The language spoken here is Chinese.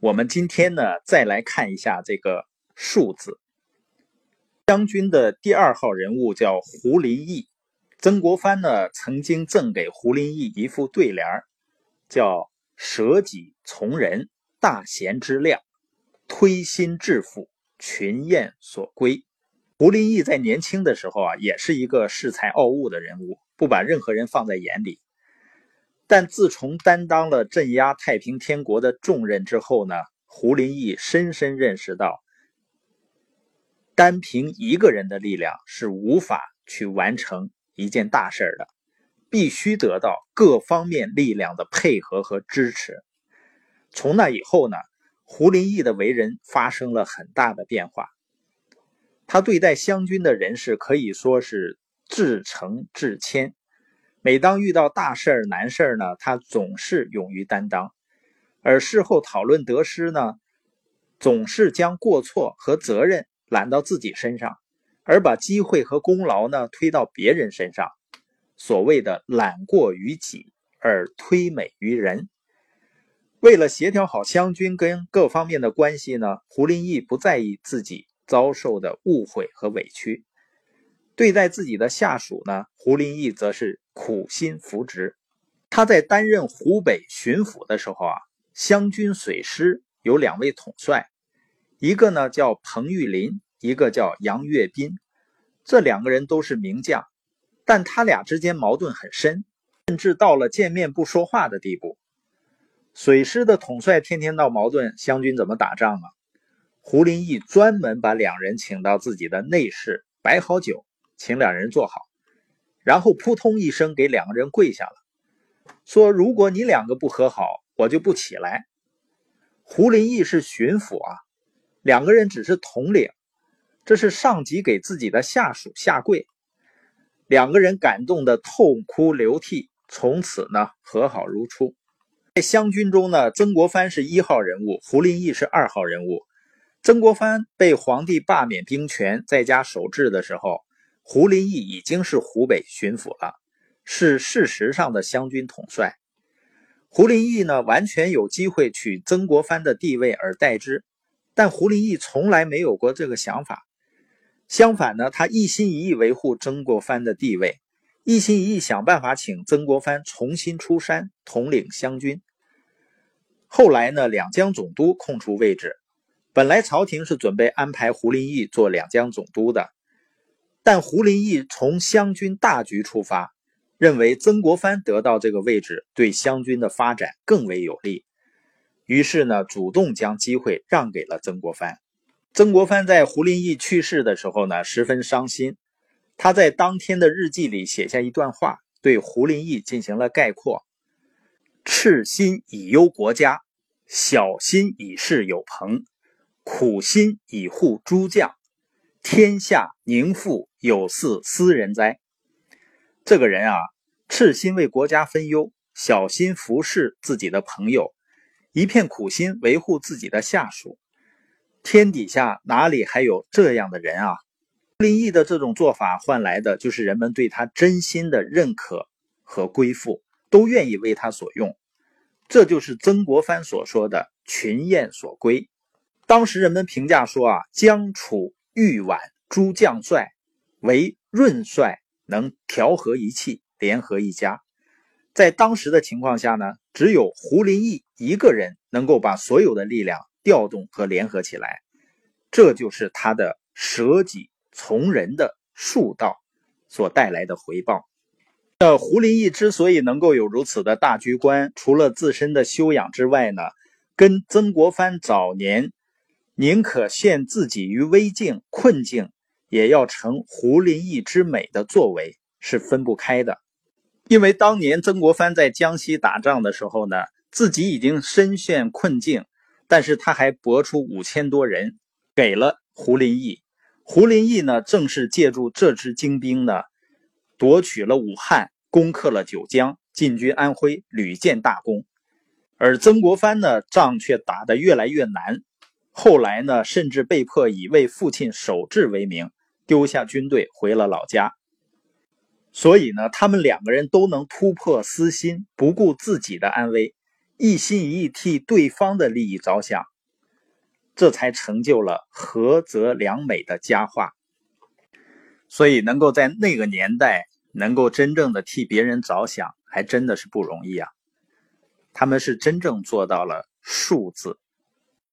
我们今天呢，再来看一下这个数字。将军的第二号人物叫胡林翼，曾国藩呢曾经赠给胡林翼一副对联叫“舍己从人，大贤之量，推心置腹，群雁所归”。胡林翼在年轻的时候啊，也是一个恃才傲物的人物，不把任何人放在眼里。但自从担当了镇压太平天国的重任之后呢，胡林翼深深认识到。单凭一个人的力量是无法去完成一件大事的，必须得到各方面力量的配合和支持。从那以后呢，胡林翼的为人发生了很大的变化。他对待湘军的人士可以说是至诚至谦。每当遇到大事难事呢，他总是勇于担当；而事后讨论得失呢，总是将过错和责任。揽到自己身上，而把机会和功劳呢推到别人身上，所谓的揽过于己而推美于人。为了协调好湘军跟各方面的关系呢，胡林翼不在意自己遭受的误会和委屈。对待自己的下属呢，胡林翼则是苦心扶植。他在担任湖北巡抚的时候啊，湘军水师有两位统帅。一个呢叫彭玉麟，一个叫杨岳斌，这两个人都是名将，但他俩之间矛盾很深，甚至到了见面不说话的地步。水师的统帅天天闹矛盾，湘军怎么打仗啊？胡林翼专门把两人请到自己的内室，摆好酒，请两人坐好，然后扑通一声给两个人跪下了，说：“如果你两个不和好，我就不起来。”胡林翼是巡抚啊。两个人只是统领，这是上级给自己的下属下跪，两个人感动的痛哭流涕，从此呢和好如初。在湘军中呢，曾国藩是一号人物，胡林翼是二号人物。曾国藩被皇帝罢免兵权，在家守制的时候，胡林翼已经是湖北巡抚了，是事实上的湘军统帅。胡林翼呢，完全有机会取曾国藩的地位而代之。但胡林翼从来没有过这个想法，相反呢，他一心一意维护曾国藩的地位，一心一意想办法请曾国藩重新出山统领湘军。后来呢，两江总督空出位置，本来朝廷是准备安排胡林翼做两江总督的，但胡林翼从湘军大局出发，认为曾国藩得到这个位置对湘军的发展更为有利。于是呢，主动将机会让给了曾国藩。曾国藩在胡林翼去世的时候呢，十分伤心。他在当天的日记里写下一段话，对胡林翼进行了概括：“赤心以忧国家，小心以事友朋，苦心以护诸将，天下宁复有似斯人哉？”这个人啊，赤心为国家分忧，小心服侍自己的朋友。一片苦心维护自己的下属，天底下哪里还有这样的人啊？林毅的这种做法换来的就是人们对他真心的认可和归附，都愿意为他所用。这就是曾国藩所说的“群雁所归”。当时人们评价说啊，江楚豫皖诸将帅，唯润帅能调和一气，联合一家。在当时的情况下呢，只有胡林翼一个人能够把所有的力量调动和联合起来，这就是他的舍己从人的术道所带来的回报。那胡林翼之所以能够有如此的大局观，除了自身的修养之外呢，跟曾国藩早年宁可陷自己于危境困境，也要成胡林翼之美的作为是分不开的。因为当年曾国藩在江西打仗的时候呢，自己已经身陷困境，但是他还拨出五千多人给了胡林翼。胡林翼呢，正是借助这支精兵呢，夺取了武汉，攻克了九江，进军安徽，屡建大功。而曾国藩呢，仗却打得越来越难，后来呢，甚至被迫以为父亲守制为名，丢下军队回了老家。所以呢，他们两个人都能突破私心，不顾自己的安危，一心一意替对方的利益着想，这才成就了和则良美的佳话。所以，能够在那个年代能够真正的替别人着想，还真的是不容易啊。他们是真正做到了“恕”字。